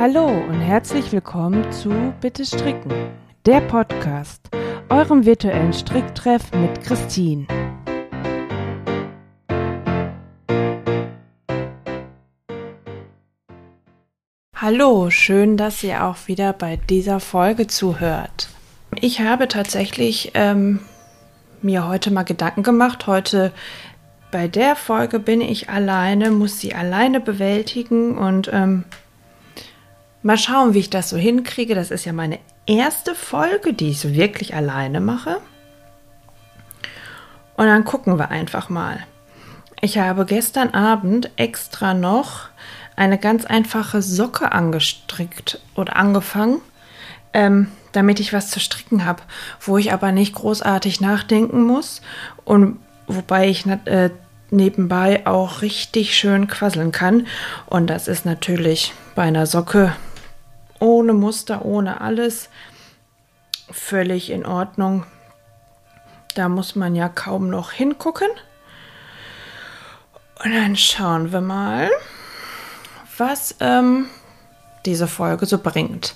Hallo und herzlich willkommen zu Bitte Stricken, der Podcast, eurem virtuellen Stricktreff mit Christine. Hallo, schön, dass ihr auch wieder bei dieser Folge zuhört. Ich habe tatsächlich ähm, mir heute mal Gedanken gemacht. Heute bei der Folge bin ich alleine, muss sie alleine bewältigen und ähm, Mal schauen, wie ich das so hinkriege. Das ist ja meine erste Folge, die ich so wirklich alleine mache. Und dann gucken wir einfach mal. Ich habe gestern Abend extra noch eine ganz einfache Socke angestrickt oder angefangen, ähm, damit ich was zu stricken habe, wo ich aber nicht großartig nachdenken muss und wobei ich äh, nebenbei auch richtig schön quasseln kann. Und das ist natürlich bei einer Socke ohne Muster, ohne alles. Völlig in Ordnung. Da muss man ja kaum noch hingucken. Und dann schauen wir mal, was ähm, diese Folge so bringt.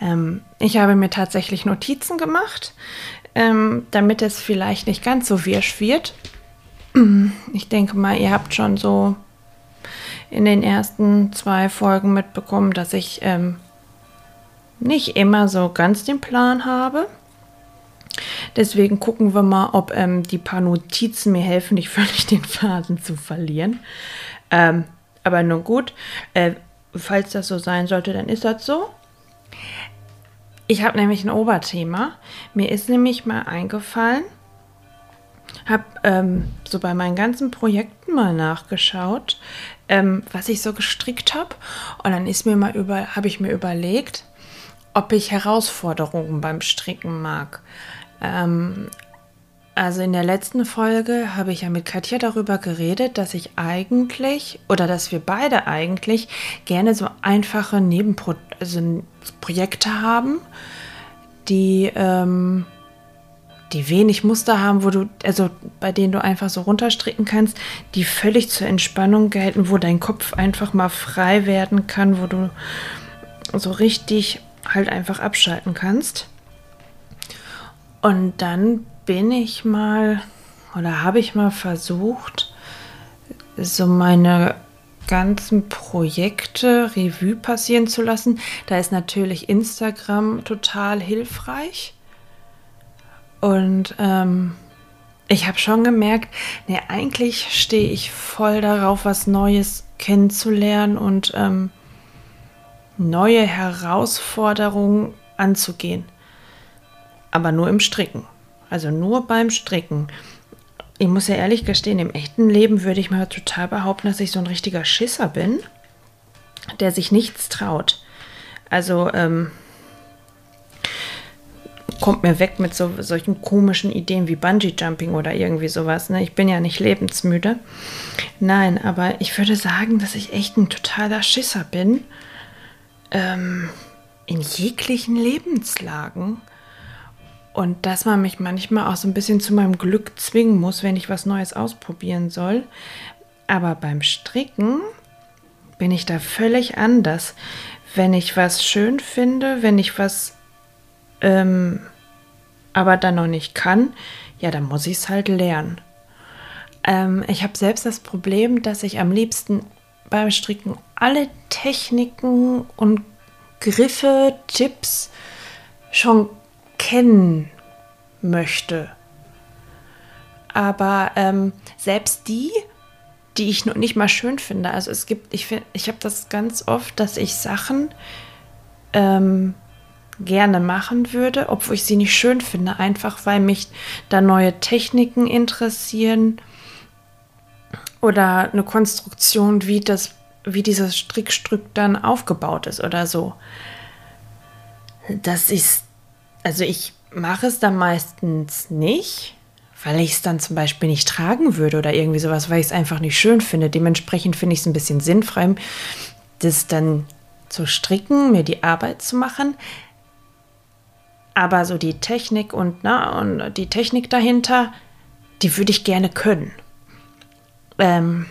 Ähm, ich habe mir tatsächlich Notizen gemacht, ähm, damit es vielleicht nicht ganz so wirsch wird. Ich denke mal, ihr habt schon so in den ersten zwei Folgen mitbekommen, dass ich ähm, nicht immer so ganz den Plan habe. Deswegen gucken wir mal, ob ähm, die paar Notizen mir helfen, nicht völlig den Faden zu verlieren. Ähm, aber nun gut, äh, falls das so sein sollte, dann ist das so. Ich habe nämlich ein Oberthema. Mir ist nämlich mal eingefallen, habe ähm, so bei meinen ganzen Projekten mal nachgeschaut, ähm, was ich so gestrickt habe. Und dann ist mir mal über, habe ich mir überlegt, ob ich Herausforderungen beim Stricken mag. Ähm, also in der letzten Folge habe ich ja mit Katja darüber geredet, dass ich eigentlich oder dass wir beide eigentlich gerne so einfache Nebenprojekte also haben, die, ähm, die wenig Muster haben, wo du, also bei denen du einfach so runterstricken kannst, die völlig zur Entspannung gelten, wo dein Kopf einfach mal frei werden kann, wo du so richtig halt einfach abschalten kannst. Und dann bin ich mal oder habe ich mal versucht, so meine ganzen Projekte Revue passieren zu lassen. Da ist natürlich Instagram total hilfreich. Und ähm, ich habe schon gemerkt, nee, eigentlich stehe ich voll darauf, was Neues kennenzulernen und ähm, neue Herausforderungen anzugehen. Aber nur im Stricken. Also nur beim Stricken. Ich muss ja ehrlich gestehen, im echten Leben würde ich mal total behaupten, dass ich so ein richtiger Schisser bin, der sich nichts traut. Also ähm, kommt mir weg mit so, solchen komischen Ideen wie Bungee Jumping oder irgendwie sowas. Ne? Ich bin ja nicht lebensmüde. Nein, aber ich würde sagen, dass ich echt ein totaler Schisser bin ähm, in jeglichen Lebenslagen. Und dass man mich manchmal auch so ein bisschen zu meinem Glück zwingen muss, wenn ich was Neues ausprobieren soll. Aber beim Stricken bin ich da völlig anders. Wenn ich was schön finde, wenn ich was ähm, aber dann noch nicht kann, ja, dann muss ich es halt lernen. Ähm, ich habe selbst das Problem, dass ich am liebsten beim Stricken alle Techniken und Griffe, Tipps schon kennen möchte. Aber ähm, selbst die, die ich noch nicht mal schön finde, also es gibt, ich finde, ich habe das ganz oft, dass ich Sachen ähm, gerne machen würde, obwohl ich sie nicht schön finde, einfach weil mich da neue Techniken interessieren oder eine Konstruktion, wie das, wie dieses Strickstück dann aufgebaut ist oder so. Das ist, also ich mache es dann meistens nicht, weil ich es dann zum Beispiel nicht tragen würde oder irgendwie sowas, weil ich es einfach nicht schön finde. Dementsprechend finde ich es ein bisschen sinnfrei, das dann zu stricken, mir die Arbeit zu machen. Aber so die Technik und, na, und die Technik dahinter, die würde ich gerne können. Ähm,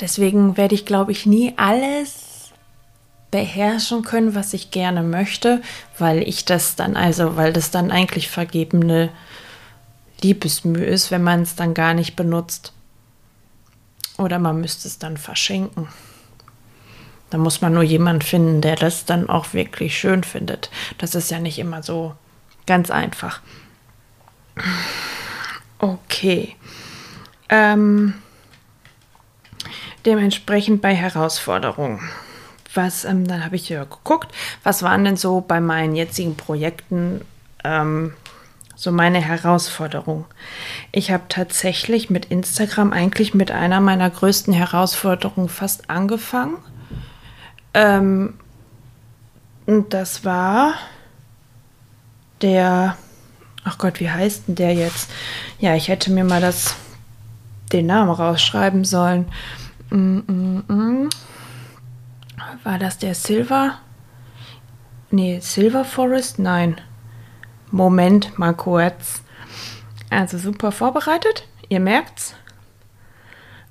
deswegen werde ich, glaube ich, nie alles beherrschen können, was ich gerne möchte, weil ich das dann, also, weil das dann eigentlich vergebene Liebesmühe ist, wenn man es dann gar nicht benutzt. Oder man müsste es dann verschenken. Da muss man nur jemanden finden, der das dann auch wirklich schön findet. Das ist ja nicht immer so ganz einfach. Okay. Ähm, dementsprechend bei Herausforderungen. Was, ähm, dann habe ich ja geguckt, was waren denn so bei meinen jetzigen Projekten ähm, so meine Herausforderungen? Ich habe tatsächlich mit Instagram eigentlich mit einer meiner größten Herausforderungen fast angefangen. Ähm, und das war der, ach Gott, wie heißt denn der jetzt? Ja, ich hätte mir mal das, den Namen rausschreiben sollen. Mm, mm, mm. War das der Silver? Nee, Silver Forest? Nein. Moment, mal kurz. Also super vorbereitet, ihr merkt's.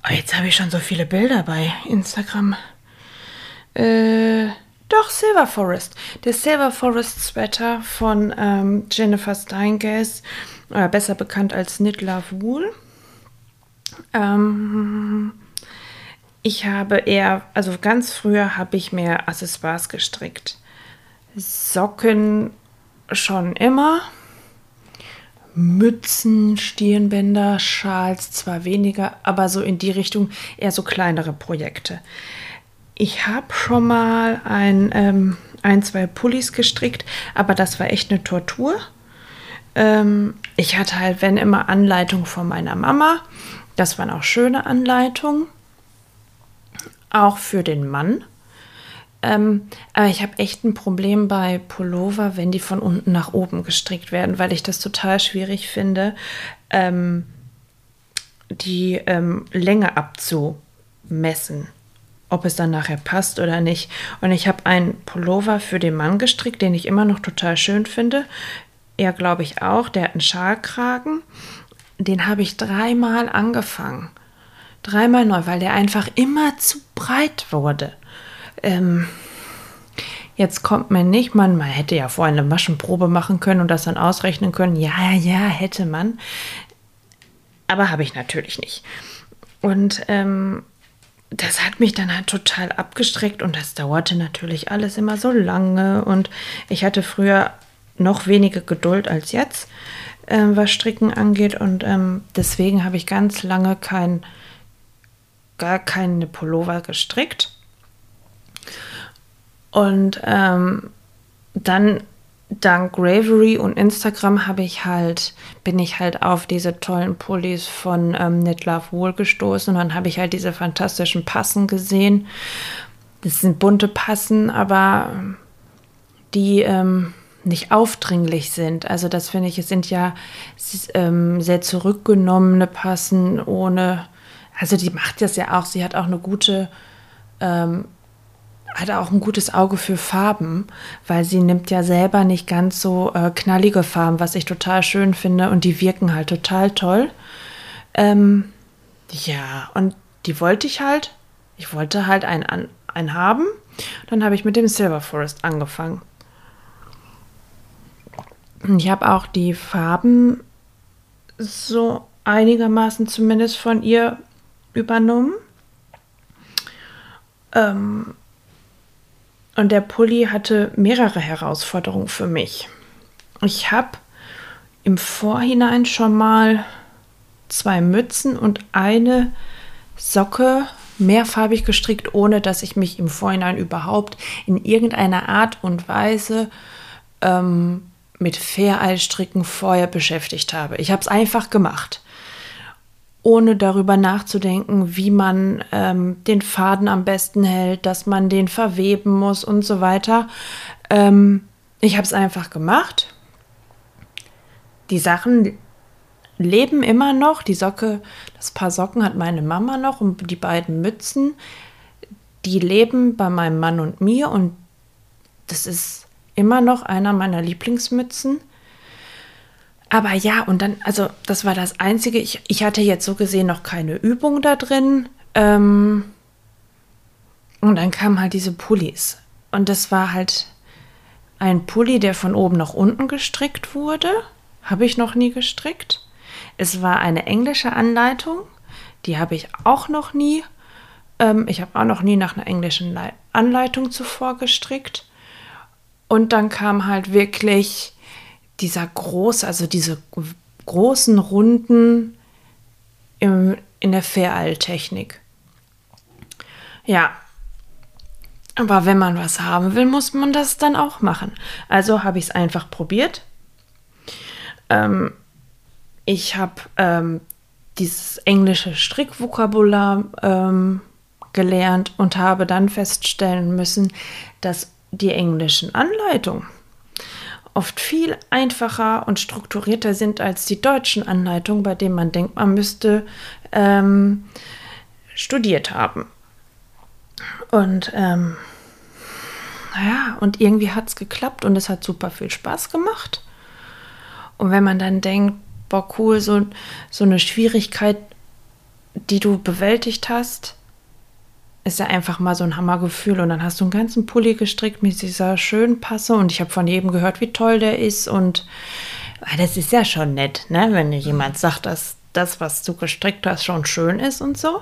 Oh, jetzt habe ich schon so viele Bilder bei Instagram. Äh, doch, Silver Forest. Der Silver Forest Sweater von ähm, Jennifer Steingas, äh, besser bekannt als Love Wool. Ähm, ich habe eher, also ganz früher habe ich mehr Accessoires gestrickt. Socken schon immer. Mützen, Stirnbänder, Schals zwar weniger, aber so in die Richtung eher so kleinere Projekte. Ich habe schon mal ein, ähm, ein, zwei Pullis gestrickt, aber das war echt eine Tortur. Ähm, ich hatte halt, wenn immer Anleitungen von meiner Mama. Das waren auch schöne Anleitungen auch für den Mann. Ähm, aber ich habe echt ein Problem bei Pullover, wenn die von unten nach oben gestrickt werden, weil ich das total schwierig finde, ähm, die ähm, Länge abzumessen, ob es dann nachher passt oder nicht. Und ich habe einen Pullover für den Mann gestrickt, den ich immer noch total schön finde. Er glaube ich auch, der hat einen Schalkragen. Den habe ich dreimal angefangen dreimal neu, weil der einfach immer zu breit wurde. Ähm, jetzt kommt mir nicht, man, man hätte ja vorher eine Maschenprobe machen können und das dann ausrechnen können. Ja, ja, hätte man. Aber habe ich natürlich nicht. Und ähm, das hat mich dann halt total abgestreckt und das dauerte natürlich alles immer so lange. Und ich hatte früher noch weniger Geduld als jetzt, äh, was Stricken angeht. Und ähm, deswegen habe ich ganz lange kein gar keine Pullover gestrickt. Und ähm, dann dank Gravery und Instagram habe ich halt, bin ich halt auf diese tollen Pullis von ähm, Love Wool gestoßen und dann habe ich halt diese fantastischen Passen gesehen. Das sind bunte Passen, aber die ähm, nicht aufdringlich sind. Also das finde ich, es sind ja ähm, sehr zurückgenommene Passen ohne also die macht das ja auch. Sie hat auch eine gute, ähm, hat auch ein gutes Auge für Farben, weil sie nimmt ja selber nicht ganz so äh, knallige Farben, was ich total schön finde. Und die wirken halt total toll. Ähm, ja, und die wollte ich halt. Ich wollte halt einen, einen haben. Dann habe ich mit dem Silver Forest angefangen. Ich habe auch die Farben so einigermaßen zumindest von ihr übernommen. Ähm, und der Pulli hatte mehrere Herausforderungen für mich. Ich habe im Vorhinein schon mal zwei Mützen und eine Socke mehrfarbig gestrickt, ohne dass ich mich im Vorhinein überhaupt in irgendeiner Art und Weise ähm, mit Faireilstricken vorher beschäftigt habe. Ich habe es einfach gemacht ohne darüber nachzudenken, wie man ähm, den Faden am besten hält, dass man den verweben muss und so weiter. Ähm, ich habe es einfach gemacht. Die Sachen leben immer noch. Die Socke, das Paar Socken hat meine Mama noch und die beiden Mützen, die leben bei meinem Mann und mir und das ist immer noch einer meiner Lieblingsmützen. Aber ja, und dann, also das war das Einzige. Ich, ich hatte jetzt so gesehen noch keine Übung da drin. Ähm, und dann kamen halt diese Pullis. und das war halt ein Pulli, der von oben nach unten gestrickt wurde. Habe ich noch nie gestrickt. Es war eine englische Anleitung. Die habe ich auch noch nie. Ähm, ich habe auch noch nie nach einer englischen Le Anleitung zuvor gestrickt. Und dann kam halt wirklich dieser große, also diese großen Runden im, in der Fairall-Technik. Ja, aber wenn man was haben will, muss man das dann auch machen. Also habe ich es einfach probiert. Ähm, ich habe ähm, dieses englische Strickvokabular ähm, gelernt und habe dann feststellen müssen, dass die englischen Anleitungen oft viel einfacher und strukturierter sind als die deutschen Anleitungen, bei denen man denkt, man müsste ähm, studiert haben. Und ähm, naja, und irgendwie hat es geklappt und es hat super viel Spaß gemacht. Und wenn man dann denkt, boah, cool, so, so eine Schwierigkeit, die du bewältigt hast, ist ja einfach mal so ein Hammergefühl. Und dann hast du einen ganzen Pulli gestrickt mit dieser schönen Passe. Und ich habe von jedem gehört, wie toll der ist. Und das ist ja schon nett, ne? wenn dir jemand sagt, dass das, was du gestrickt hast, schon schön ist und so.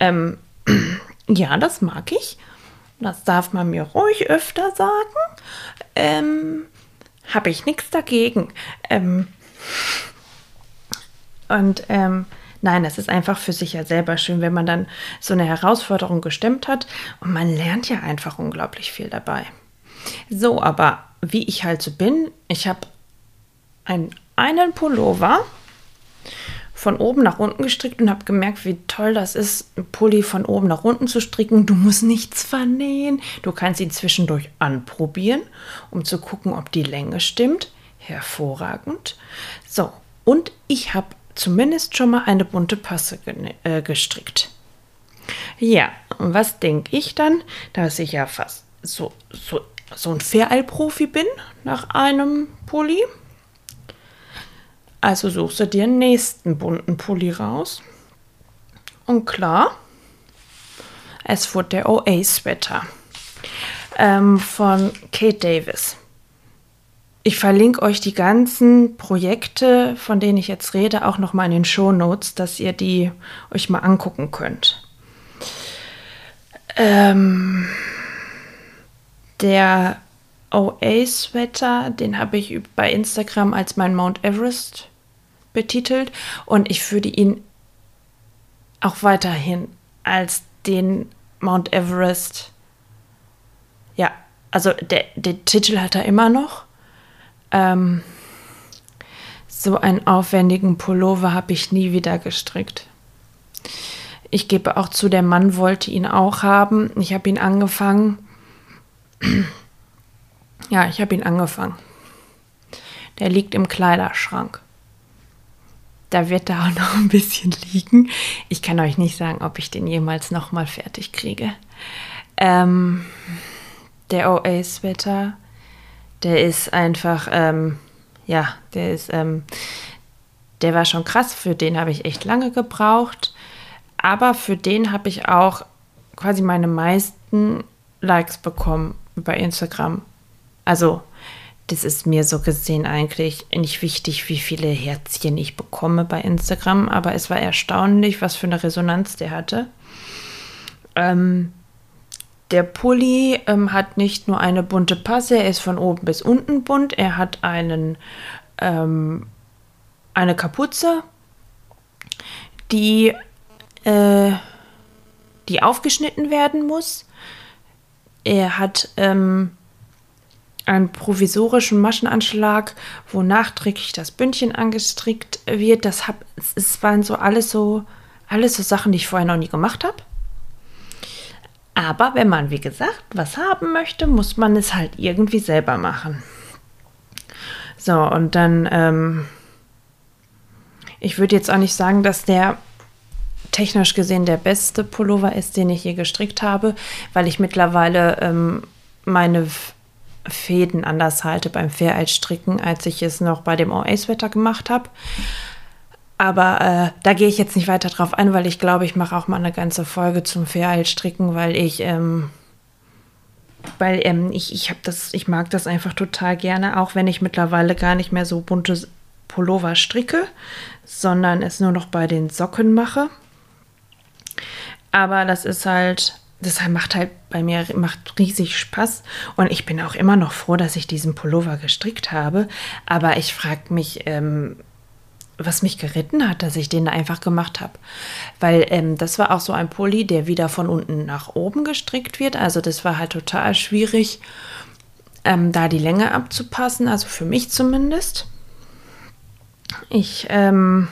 Ähm, ja, das mag ich. Das darf man mir ruhig öfter sagen. Ähm, Habe ich nichts dagegen. Ähm, und ähm, nein, es ist einfach für sich ja selber schön, wenn man dann so eine Herausforderung gestemmt hat. Und man lernt ja einfach unglaublich viel dabei. So, aber wie ich halt so bin, ich habe ein, einen Pullover von oben nach unten gestrickt und habe gemerkt, wie toll das ist, einen Pulli von oben nach unten zu stricken. Du musst nichts vernähen. Du kannst ihn zwischendurch anprobieren, um zu gucken, ob die Länge stimmt. Hervorragend. So, und ich habe zumindest schon mal eine bunte Passe äh, gestrickt. Ja, und was denke ich dann, dass ich ja fast so, so, so ein Faireil-Profi bin nach einem Pulli? Also suchst du dir einen nächsten bunten Pulli raus. Und klar, es wurde der OA-Sweater ähm, von Kate Davis. Ich verlinke euch die ganzen Projekte, von denen ich jetzt rede, auch noch mal in den Show Notes, dass ihr die euch mal angucken könnt. Ähm, der OA-Sweater, den habe ich bei Instagram als mein Mount Everest betitelt und ich würde ihn auch weiterhin als den Mount Everest, ja, also der, der Titel hat er immer noch. Ähm, so einen aufwendigen Pullover habe ich nie wieder gestrickt. Ich gebe auch zu, der Mann wollte ihn auch haben. Ich habe ihn angefangen. ja, ich habe ihn angefangen. Der liegt im Kleiderschrank. Da wird da auch noch ein bisschen liegen. Ich kann euch nicht sagen, ob ich den jemals noch mal fertig kriege. Ähm, der OA-Sweater, der ist einfach, ähm, ja, der ist, ähm, der war schon krass. Für den habe ich echt lange gebraucht. Aber für den habe ich auch quasi meine meisten Likes bekommen bei Instagram. Also das ist mir so gesehen eigentlich nicht wichtig, wie viele Herzchen ich bekomme bei Instagram, aber es war erstaunlich, was für eine Resonanz der hatte. Ähm, der Pulli ähm, hat nicht nur eine bunte Passe, er ist von oben bis unten bunt, er hat einen, ähm, eine Kapuze, die, äh, die aufgeschnitten werden muss. Er hat ähm, einen provisorischen Maschenanschlag, wo nachträglich das Bündchen angestrickt wird. Das hab, es waren so alles so alles so Sachen, die ich vorher noch nie gemacht habe. Aber wenn man, wie gesagt, was haben möchte, muss man es halt irgendwie selber machen. So, und dann, ähm, ich würde jetzt auch nicht sagen, dass der technisch gesehen der beste Pullover ist, den ich je gestrickt habe, weil ich mittlerweile ähm, meine Fäden anders halte beim Fair-Stricken, als ich es noch bei dem OA-Sweater gemacht habe. Aber äh, da gehe ich jetzt nicht weiter drauf ein, weil ich glaube, ich mache auch mal eine ganze Folge zum Fair-Stricken, weil ich ähm, weil ähm, ich, ich habe das, ich mag das einfach total gerne, auch wenn ich mittlerweile gar nicht mehr so bunte Pullover stricke, sondern es nur noch bei den Socken mache. Aber das ist halt, das macht halt bei mir macht riesig Spaß und ich bin auch immer noch froh, dass ich diesen Pullover gestrickt habe. Aber ich frage mich, ähm, was mich geritten hat, dass ich den einfach gemacht habe. Weil ähm, das war auch so ein Pulli, der wieder von unten nach oben gestrickt wird. Also das war halt total schwierig, ähm, da die Länge abzupassen. Also für mich zumindest. Ich, ähm,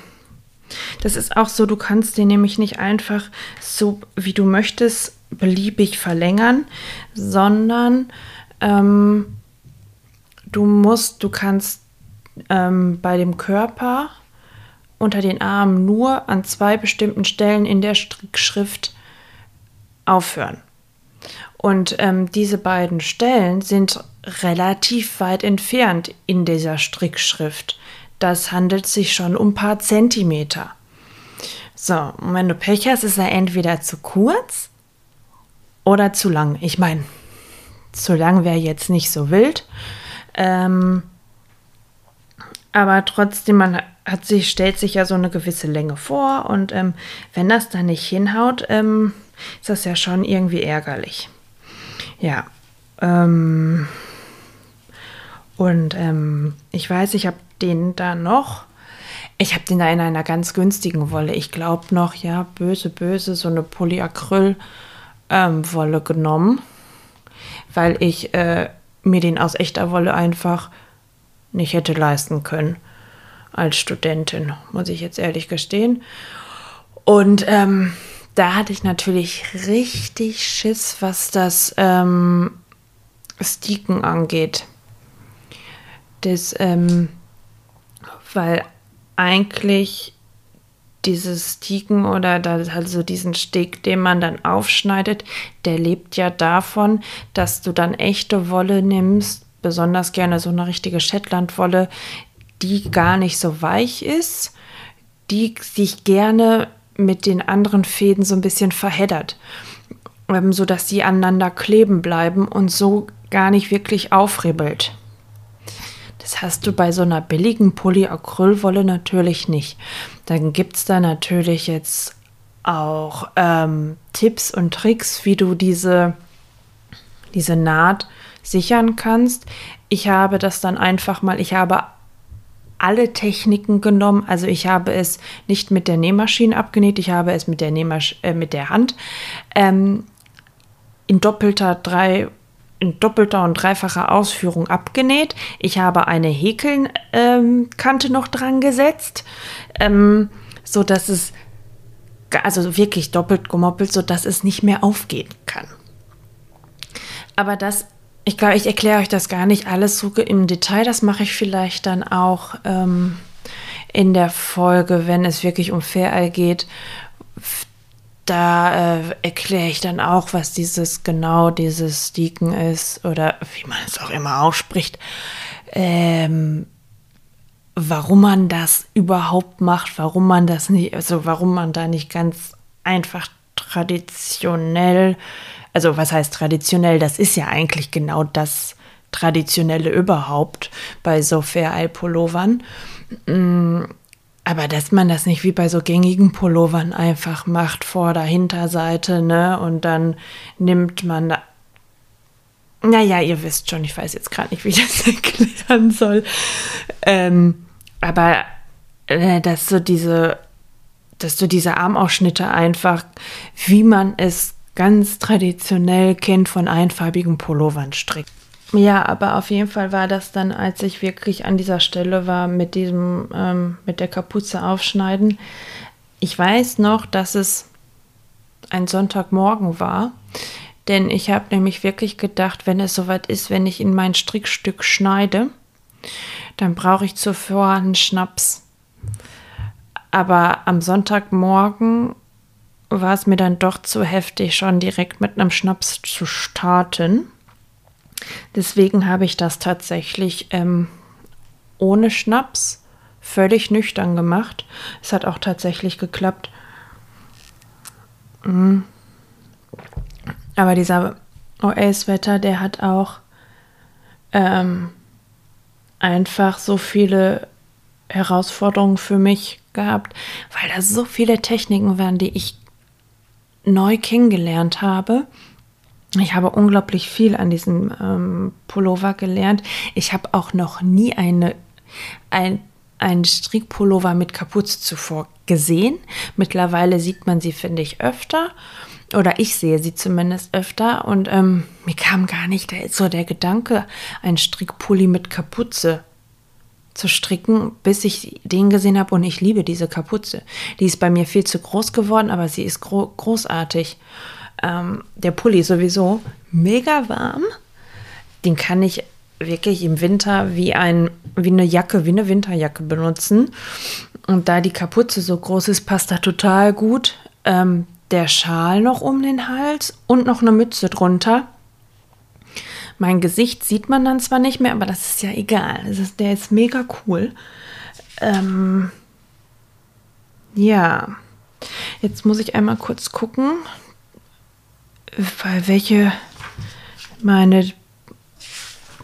das ist auch so, du kannst den nämlich nicht einfach so, wie du möchtest, beliebig verlängern, sondern ähm, du musst, du kannst ähm, bei dem Körper unter den Armen nur an zwei bestimmten Stellen in der Strickschrift aufhören. Und ähm, diese beiden Stellen sind relativ weit entfernt in dieser Strickschrift. Das handelt sich schon um ein paar Zentimeter. So, und wenn du Pech hast, ist er entweder zu kurz oder zu lang. Ich meine, zu lang wäre jetzt nicht so wild. Ähm, aber trotzdem, man hat sich, stellt sich ja so eine gewisse Länge vor und ähm, wenn das dann nicht hinhaut, ähm, ist das ja schon irgendwie ärgerlich. Ja. Ähm, und ähm, ich weiß, ich habe den da noch. Ich habe den da in einer ganz günstigen Wolle. Ich glaube noch, ja, böse, böse, so eine Polyacryl-Wolle ähm, genommen, weil ich äh, mir den aus echter Wolle einfach nicht hätte leisten können als Studentin, muss ich jetzt ehrlich gestehen. Und ähm, da hatte ich natürlich richtig Schiss, was das ähm, Sticken angeht. Das, ähm, weil eigentlich dieses Sticken oder also diesen Stick, den man dann aufschneidet, der lebt ja davon, dass du dann echte Wolle nimmst, besonders gerne so eine richtige Shetlandwolle, die gar nicht so weich ist, die sich gerne mit den anderen Fäden so ein bisschen verheddert, ähm, sodass die aneinander kleben bleiben und so gar nicht wirklich aufribbelt. Das hast du bei so einer billigen Polyacrylwolle natürlich nicht. Dann gibt es da natürlich jetzt auch ähm, Tipps und Tricks, wie du diese, diese Naht sichern kannst. Ich habe das dann einfach mal, ich habe alle Techniken genommen. Also ich habe es nicht mit der Nähmaschine abgenäht, ich habe es mit der, Nähmasch äh, mit der Hand ähm, in doppelter drei in doppelter und dreifacher Ausführung abgenäht. Ich habe eine Häkelkante ähm, noch dran gesetzt, ähm, so dass es also wirklich doppelt gemoppelt, so dass es nicht mehr aufgehen kann. Aber das ich glaube, ich erkläre euch das gar nicht alles so im Detail. Das mache ich vielleicht dann auch ähm, in der Folge, wenn es wirklich um Fairall geht. Da äh, erkläre ich dann auch, was dieses genau dieses Deacon ist oder wie man es auch immer ausspricht. Ähm, warum man das überhaupt macht, warum man das nicht, also warum man da nicht ganz einfach traditionell also was heißt traditionell? Das ist ja eigentlich genau das Traditionelle überhaupt bei so Fair-Eye-Pullovern. Mm, aber dass man das nicht wie bei so gängigen Pullovern einfach macht, vor der Hinterseite, ne? Und dann nimmt man da. Naja, ihr wisst schon, ich weiß jetzt gerade nicht, wie ich das erklären soll. Ähm, aber äh, dass so diese, dass du diese Armausschnitte einfach, wie man es ganz traditionell kennt von einfarbigen Pullovern strickt. Ja, aber auf jeden Fall war das dann, als ich wirklich an dieser Stelle war mit diesem, ähm, mit der Kapuze aufschneiden. Ich weiß noch, dass es ein Sonntagmorgen war, denn ich habe nämlich wirklich gedacht, wenn es soweit ist, wenn ich in mein Strickstück schneide, dann brauche ich zuvor einen Schnaps. Aber am Sonntagmorgen war es mir dann doch zu heftig, schon direkt mit einem Schnaps zu starten. Deswegen habe ich das tatsächlich ähm, ohne Schnaps völlig nüchtern gemacht. Es hat auch tatsächlich geklappt. Mhm. Aber dieser OA-Sweater, der hat auch ähm, einfach so viele Herausforderungen für mich gehabt, weil da so viele Techniken waren, die ich neu kennengelernt habe. Ich habe unglaublich viel an diesem ähm, Pullover gelernt. Ich habe auch noch nie eine, ein, einen Strickpullover mit Kapuze zuvor gesehen. Mittlerweile sieht man sie, finde ich, öfter. Oder ich sehe sie zumindest öfter. Und ähm, mir kam gar nicht so der Gedanke, ein Strickpulli mit Kapuze zu stricken, bis ich den gesehen habe und ich liebe diese Kapuze. Die ist bei mir viel zu groß geworden, aber sie ist gro großartig. Ähm, der Pulli sowieso mega warm. Den kann ich wirklich im Winter wie, ein, wie eine Jacke, wie eine Winterjacke benutzen. Und da die Kapuze so groß ist, passt da total gut. Ähm, der Schal noch um den Hals und noch eine Mütze drunter. Mein Gesicht sieht man dann zwar nicht mehr, aber das ist ja egal. Ist, der ist mega cool. Ähm, ja, jetzt muss ich einmal kurz gucken, weil welche meine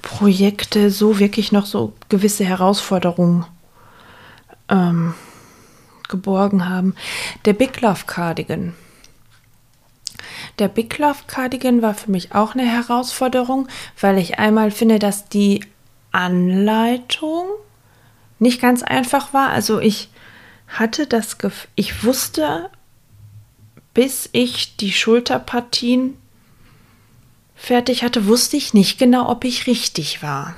Projekte so wirklich noch so gewisse Herausforderungen ähm, geborgen haben. Der Big Love Cardigan. Der Big Love Cardigan war für mich auch eine Herausforderung, weil ich einmal finde, dass die Anleitung nicht ganz einfach war. Also ich hatte das Gefühl, ich wusste, bis ich die Schulterpartien fertig hatte, wusste ich nicht genau, ob ich richtig war.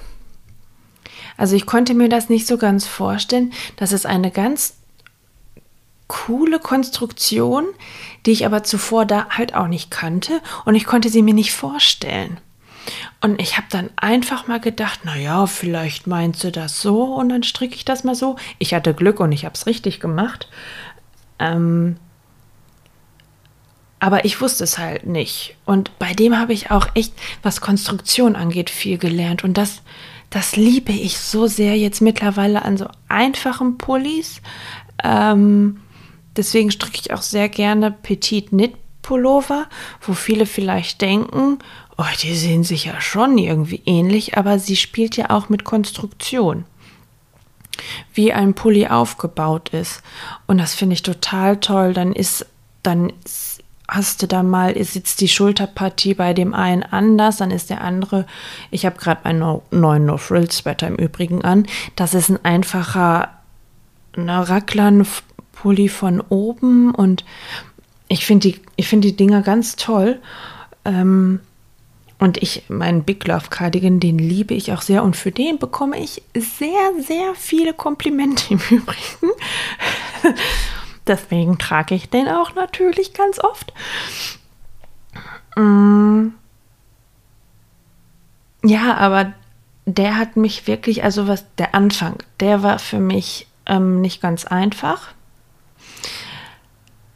Also ich konnte mir das nicht so ganz vorstellen, dass es eine ganz coole Konstruktion, die ich aber zuvor da halt auch nicht kannte und ich konnte sie mir nicht vorstellen. Und ich habe dann einfach mal gedacht, naja, vielleicht meint sie das so und dann stricke ich das mal so. Ich hatte Glück und ich habe es richtig gemacht. Ähm, aber ich wusste es halt nicht. Und bei dem habe ich auch echt, was Konstruktion angeht, viel gelernt. Und das, das liebe ich so sehr jetzt mittlerweile an so einfachen Pullis. Ähm, Deswegen stricke ich auch sehr gerne Petit Knit Pullover, wo viele vielleicht denken, oh, die sehen sich ja schon irgendwie ähnlich, aber sie spielt ja auch mit Konstruktion. Wie ein Pulli aufgebaut ist. Und das finde ich total toll. Dann ist, dann hast du da mal, sitzt die Schulterpartie bei dem einen anders, dann ist der andere, ich habe gerade meinen neuen No Frill Sweater im Übrigen an, das ist ein einfacher ne, Racklern Pulli von oben und ich finde die, find die Dinger ganz toll. Ähm, und ich, meinen Big Love Cardigan, den liebe ich auch sehr. Und für den bekomme ich sehr, sehr viele Komplimente im Übrigen. Deswegen trage ich den auch natürlich ganz oft. Mm. Ja, aber der hat mich wirklich, also was der Anfang, der war für mich ähm, nicht ganz einfach.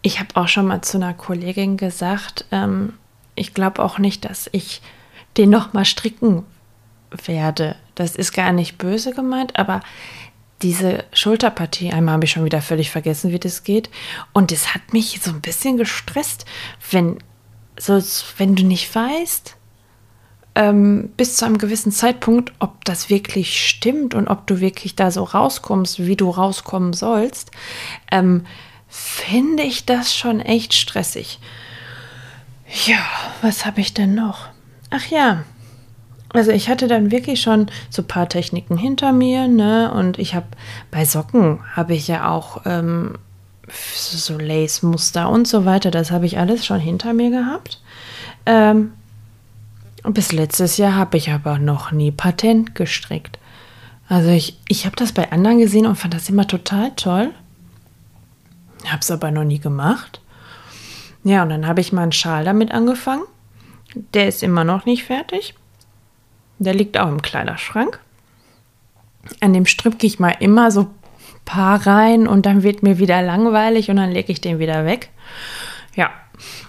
Ich habe auch schon mal zu einer Kollegin gesagt, ähm, ich glaube auch nicht, dass ich den noch mal stricken werde. Das ist gar nicht böse gemeint, aber diese Schulterpartie, einmal habe ich schon wieder völlig vergessen, wie das geht. Und das hat mich so ein bisschen gestresst, wenn, so, wenn du nicht weißt, ähm, bis zu einem gewissen Zeitpunkt, ob das wirklich stimmt und ob du wirklich da so rauskommst, wie du rauskommen sollst. Ähm, finde ich das schon echt stressig. Ja, was habe ich denn noch? Ach ja, also ich hatte dann wirklich schon so ein paar Techniken hinter mir, ne? Und ich habe bei Socken habe ich ja auch ähm, so Lace-Muster und so weiter. Das habe ich alles schon hinter mir gehabt. Ähm, bis letztes Jahr habe ich aber noch nie Patent gestrickt. Also ich, ich habe das bei anderen gesehen und fand das immer total toll. Habe es aber noch nie gemacht. Ja, und dann habe ich mal einen Schal damit angefangen. Der ist immer noch nicht fertig. Der liegt auch im Kleiderschrank. An dem stricke ich mal immer so ein paar rein und dann wird mir wieder langweilig und dann lege ich den wieder weg. Ja,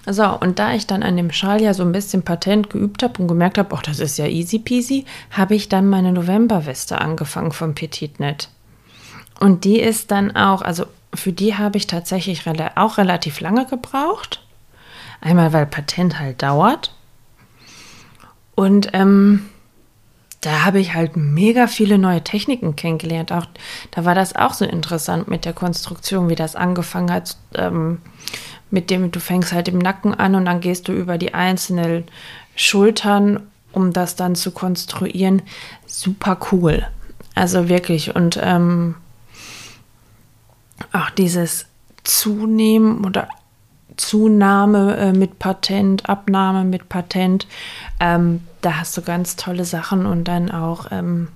so, und da ich dann an dem Schal ja so ein bisschen Patent geübt habe und gemerkt habe, ach, das ist ja easy peasy, habe ich dann meine Novemberweste angefangen vom Petit Net. Und die ist dann auch, also für die habe ich tatsächlich auch relativ lange gebraucht. Einmal, weil Patent halt dauert. Und ähm, da habe ich halt mega viele neue Techniken kennengelernt. Auch da war das auch so interessant mit der Konstruktion, wie das angefangen hat. Ähm, mit dem du fängst halt im Nacken an und dann gehst du über die einzelnen Schultern, um das dann zu konstruieren. Super cool. Also wirklich. Und ähm, auch dieses Zunehmen oder Zunahme äh, mit Patent, Abnahme mit Patent. Ähm, da hast du ganz tolle Sachen und dann auch, ähm,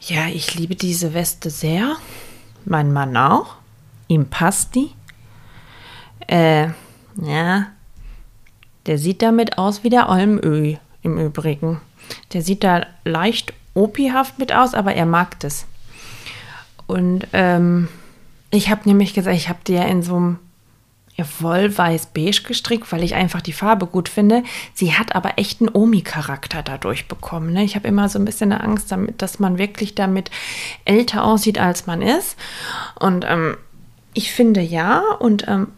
ja, ich liebe diese Weste sehr. Mein Mann auch. Ihm passt die. Äh, ja, der sieht damit aus wie der Olmö im Übrigen. Der sieht da leicht opihaft mit aus, aber er mag das. Und ähm, ich habe nämlich gesagt, ich habe die ja in so einem Wollweiß-Beige gestrickt, weil ich einfach die Farbe gut finde. Sie hat aber echt einen Omi-Charakter dadurch bekommen. Ne? Ich habe immer so ein bisschen eine Angst, damit, dass man wirklich damit älter aussieht, als man ist. Und ähm, ich finde ja, und ähm,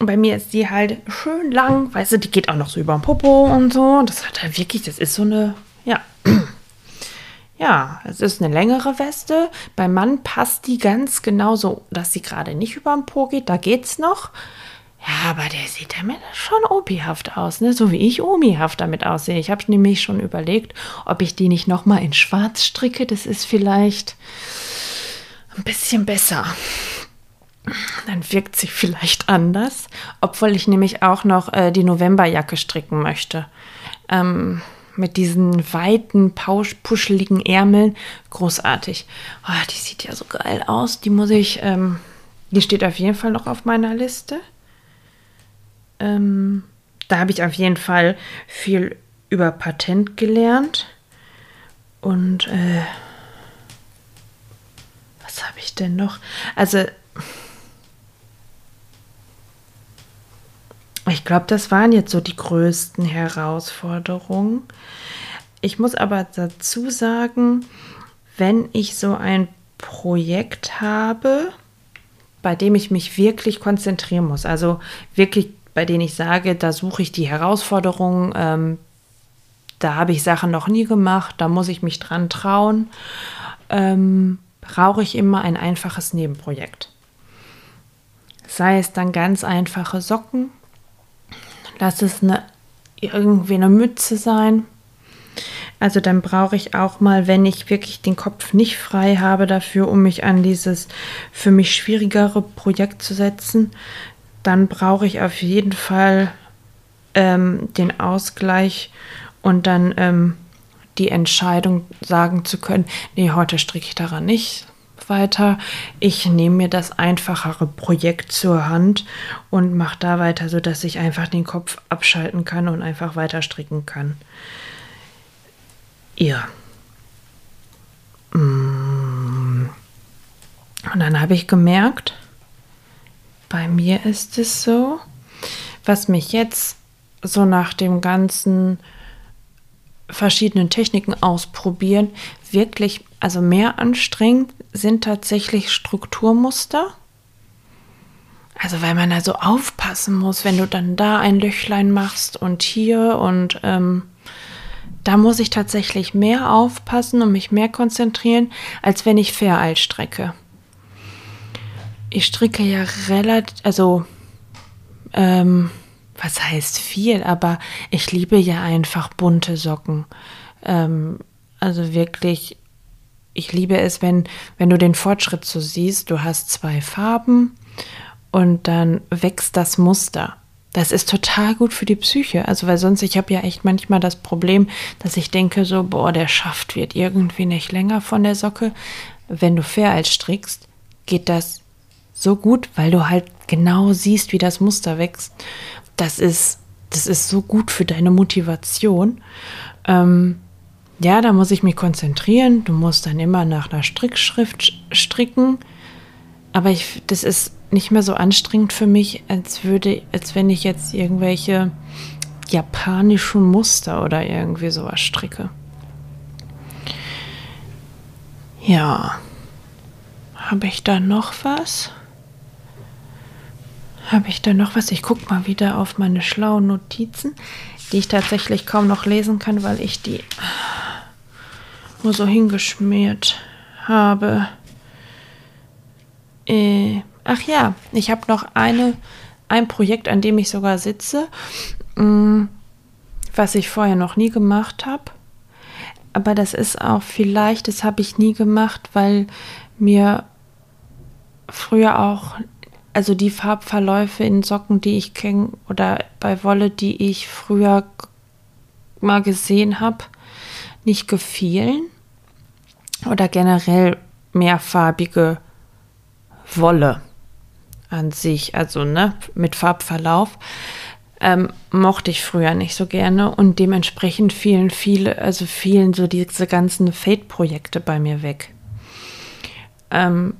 bei mir ist die halt schön lang, weißt du, die geht auch noch so über den Popo und so. Und das hat halt wirklich, das ist so eine, ja, ja, es ist eine längere Weste. Beim Mann passt die ganz genauso, dass sie gerade nicht über den Po geht. Da geht's noch. Ja, aber der sieht damit schon opihaft aus, ne? So wie ich omihaft damit aussehe. Ich habe nämlich schon überlegt, ob ich die nicht noch mal in Schwarz stricke. Das ist vielleicht ein bisschen besser. Dann wirkt sie vielleicht anders, obwohl ich nämlich auch noch äh, die Novemberjacke stricken möchte. Ähm, mit diesen weiten, puscheligen Ärmeln. Großartig. Oh, die sieht ja so geil aus. Die muss ich, ähm, die steht auf jeden Fall noch auf meiner Liste. Ähm, da habe ich auf jeden Fall viel über Patent gelernt. Und äh, was habe ich denn noch? Also Ich glaube, das waren jetzt so die größten Herausforderungen. Ich muss aber dazu sagen, wenn ich so ein Projekt habe, bei dem ich mich wirklich konzentrieren muss, also wirklich bei denen ich sage, da suche ich die Herausforderungen, ähm, da habe ich Sachen noch nie gemacht, da muss ich mich dran trauen, ähm, brauche ich immer ein einfaches Nebenprojekt. Sei es dann ganz einfache Socken, Lass es eine, irgendwie eine Mütze sein. Also dann brauche ich auch mal, wenn ich wirklich den Kopf nicht frei habe dafür, um mich an dieses für mich schwierigere Projekt zu setzen, dann brauche ich auf jeden Fall ähm, den Ausgleich und dann ähm, die Entscheidung sagen zu können, nee, heute stricke ich daran nicht, weiter. Ich nehme mir das einfachere Projekt zur Hand und mache da weiter, sodass ich einfach den Kopf abschalten kann und einfach weiter stricken kann. Ja. Mm. Und dann habe ich gemerkt, bei mir ist es so, was mich jetzt so nach dem ganzen verschiedenen Techniken ausprobieren, wirklich, also mehr anstrengend sind tatsächlich Strukturmuster. Also weil man da so aufpassen muss, wenn du dann da ein Löchlein machst und hier und ähm, da muss ich tatsächlich mehr aufpassen und mich mehr konzentrieren, als wenn ich Fair strecke. Ich stricke ja relativ, also ähm, was heißt viel, aber ich liebe ja einfach bunte Socken. Ähm, also wirklich, ich liebe es, wenn, wenn du den Fortschritt so siehst, du hast zwei Farben und dann wächst das Muster. Das ist total gut für die Psyche. Also, weil sonst, ich habe ja echt manchmal das Problem, dass ich denke, so, boah, der Schaft wird irgendwie nicht länger von der Socke. Wenn du fair als strickst, geht das so gut, weil du halt genau siehst, wie das Muster wächst das ist, das ist so gut für deine Motivation. Ähm, ja, da muss ich mich konzentrieren. Du musst dann immer nach einer Strickschrift stricken. Aber ich, das ist nicht mehr so anstrengend für mich, als würde, als wenn ich jetzt irgendwelche japanischen Muster oder irgendwie sowas stricke. Ja. Habe ich da noch was? Habe ich da noch was? Ich gucke mal wieder auf meine schlauen Notizen. Die ich tatsächlich kaum noch lesen kann, weil ich die nur so hingeschmiert habe. Äh, ach ja, ich habe noch eine, ein Projekt, an dem ich sogar sitze, mh, mm, was ich vorher noch nie gemacht habe. Aber das ist auch vielleicht, das habe ich nie gemacht, weil mir früher auch, also die Farbverläufe in Socken, die ich kenne, oder bei Wolle, die ich früher mal gesehen habe, nicht gefielen. Oder generell mehrfarbige Wolle an sich, also ne, mit Farbverlauf, ähm, mochte ich früher nicht so gerne und dementsprechend fielen viele, also fielen so diese ganzen Fade-Projekte bei mir weg. Ähm,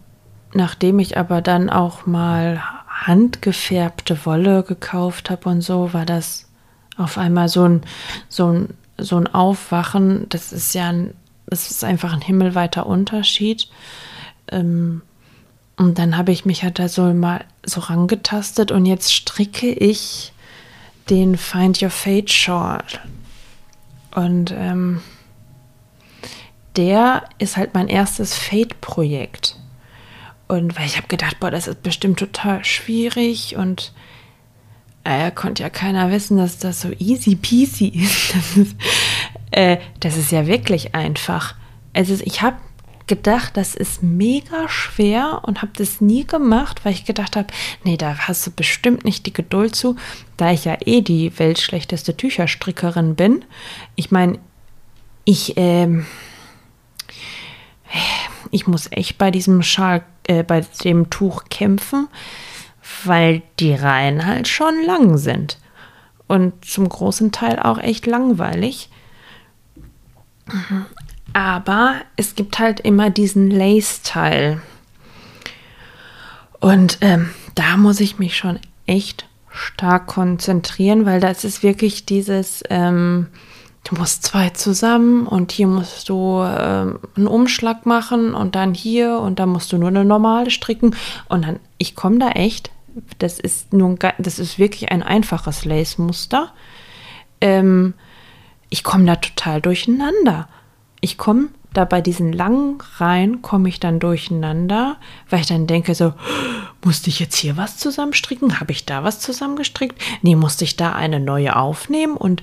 nachdem ich aber dann auch mal handgefärbte Wolle gekauft habe und so, war das auf einmal so ein, so ein, so ein Aufwachen. Das ist ja ein, das ist einfach ein himmelweiter Unterschied. Ähm, und dann habe ich mich halt da so mal so rangetastet und jetzt stricke ich den Find Your Fate Short. Und ähm, der ist halt mein erstes Fate-Projekt. Und weil ich habe gedacht, boah, das ist bestimmt total schwierig und äh, konnte ja keiner wissen, dass das so easy peasy ist. Das ist, äh, das ist ja wirklich einfach. Also ich habe gedacht, das ist mega schwer und habe das nie gemacht, weil ich gedacht habe, nee, da hast du bestimmt nicht die Geduld zu, da ich ja eh die weltschlechteste Tücherstrickerin bin. Ich meine, ich, ähm, ich muss echt bei diesem Schal, äh, bei dem Tuch kämpfen, weil die Reihen halt schon lang sind. Und zum großen Teil auch echt langweilig. Aber es gibt halt immer diesen Lace-Teil. Und ähm, da muss ich mich schon echt stark konzentrieren, weil das ist wirklich dieses, ähm, du musst zwei zusammen und hier musst du ähm, einen Umschlag machen und dann hier und dann musst du nur eine normale stricken und dann, ich komme da echt, das ist nun, das ist wirklich ein einfaches Lace-Muster. Ähm, ich komme da total durcheinander. Ich komme da bei diesen langen Reihen komme ich dann durcheinander, weil ich dann denke so, musste ich jetzt hier was zusammenstricken? Habe ich da was zusammengestrickt? Nee, musste ich da eine neue aufnehmen? Und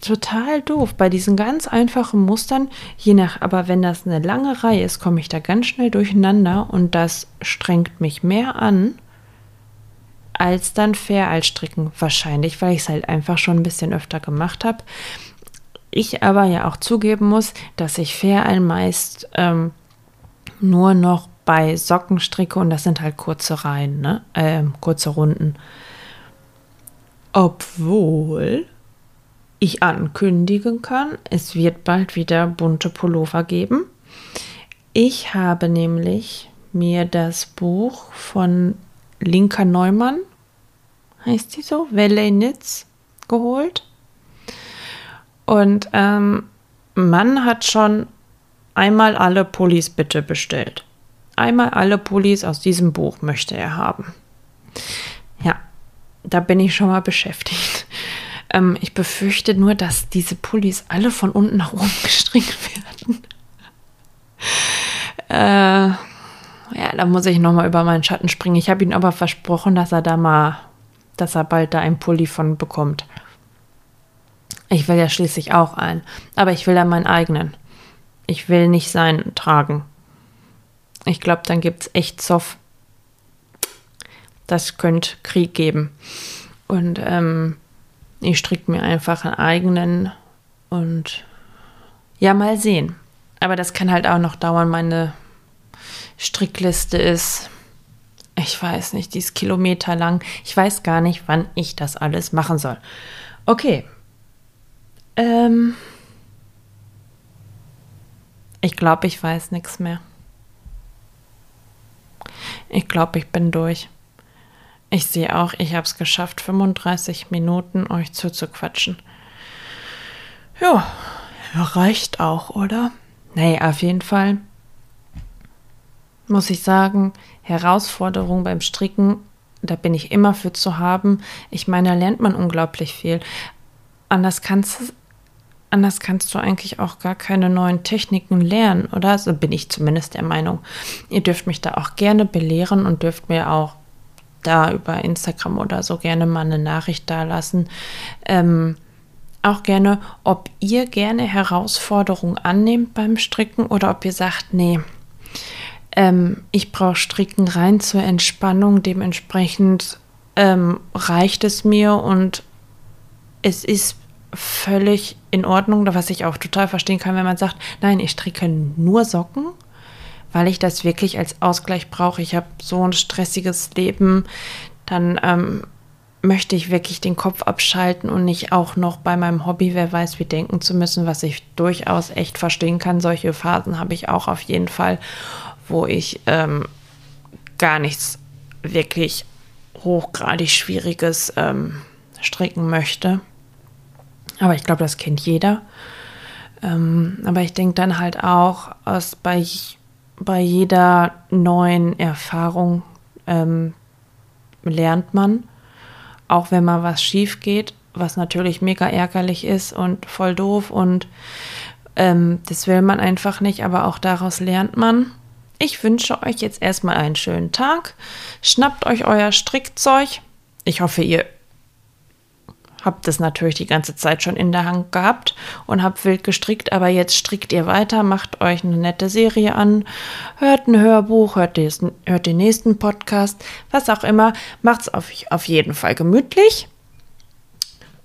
total doof. Bei diesen ganz einfachen Mustern, je nach, aber wenn das eine lange Reihe ist, komme ich da ganz schnell durcheinander und das strengt mich mehr an als dann fair als stricken. Wahrscheinlich, weil ich es halt einfach schon ein bisschen öfter gemacht habe. Ich aber ja auch zugeben muss, dass ich fair meist ähm, nur noch bei Socken stricke und das sind halt kurze Reihen, ne? Ähm, kurze Runden. Obwohl ich ankündigen kann, es wird bald wieder bunte Pullover geben. Ich habe nämlich mir das Buch von Linka Neumann, heißt die so, Velenitz, geholt. Und ähm, Mann hat schon einmal alle Pullis bitte bestellt. Einmal alle Pullis aus diesem Buch möchte er haben. Ja, da bin ich schon mal beschäftigt. Ähm, ich befürchte nur, dass diese Pullis alle von unten nach oben gestrickt werden. äh, ja, da muss ich nochmal über meinen Schatten springen. Ich habe ihm aber versprochen, dass er da mal, dass er bald da einen Pulli von bekommt. Ich will ja schließlich auch einen, aber ich will ja meinen eigenen. Ich will nicht seinen tragen. Ich glaube, dann gibt es echt Zoff. Das könnte Krieg geben. Und ähm, ich stricke mir einfach einen eigenen und ja, mal sehen. Aber das kann halt auch noch dauern. Meine Strickliste ist, ich weiß nicht, die ist Kilometer lang. Ich weiß gar nicht, wann ich das alles machen soll. Okay. Ähm ich glaube, ich weiß nichts mehr. Ich glaube, ich bin durch. Ich sehe auch, ich habe es geschafft, 35 Minuten euch zuzuquatschen. Ja, reicht auch, oder? Nee, auf jeden Fall muss ich sagen, Herausforderung beim Stricken, da bin ich immer für zu haben. Ich meine, da lernt man unglaublich viel. anders kannst anders kannst du eigentlich auch gar keine neuen Techniken lernen, oder? So bin ich zumindest der Meinung. Ihr dürft mich da auch gerne belehren und dürft mir auch da über Instagram oder so gerne mal eine Nachricht da lassen. Ähm, auch gerne, ob ihr gerne Herausforderungen annehmt beim Stricken oder ob ihr sagt, nee, ähm, ich brauche Stricken rein zur Entspannung. Dementsprechend ähm, reicht es mir und es ist völlig in Ordnung, was ich auch total verstehen kann, wenn man sagt, nein, ich stricke nur Socken, weil ich das wirklich als Ausgleich brauche. Ich habe so ein stressiges Leben, dann ähm, möchte ich wirklich den Kopf abschalten und nicht auch noch bei meinem Hobby, wer weiß, wie denken zu müssen, was ich durchaus echt verstehen kann. Solche Phasen habe ich auch auf jeden Fall, wo ich ähm, gar nichts wirklich hochgradig Schwieriges ähm, stricken möchte. Aber ich glaube, das kennt jeder. Ähm, aber ich denke dann halt auch, aus bei, bei jeder neuen Erfahrung ähm, lernt man auch wenn mal was schief geht, was natürlich mega ärgerlich ist und voll doof und ähm, das will man einfach nicht, aber auch daraus lernt man. Ich wünsche euch jetzt erstmal einen schönen Tag. Schnappt euch euer Strickzeug. Ich hoffe, ihr habt es natürlich die ganze Zeit schon in der Hand gehabt und habt wild gestrickt, aber jetzt strickt ihr weiter, macht euch eine nette Serie an, hört ein Hörbuch, hört, den, hört den nächsten Podcast, was auch immer, macht's auf, auf jeden Fall gemütlich.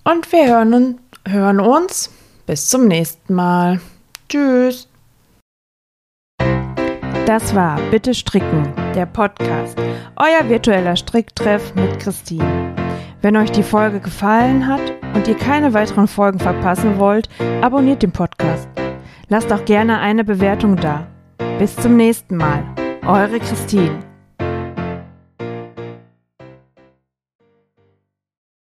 Und wir hören, hören uns. Bis zum nächsten Mal. Tschüss. Das war Bitte Stricken, der Podcast. Euer virtueller Stricktreff mit Christine. Wenn euch die Folge gefallen hat und ihr keine weiteren Folgen verpassen wollt, abonniert den Podcast. Lasst auch gerne eine Bewertung da. Bis zum nächsten Mal. Eure Christine.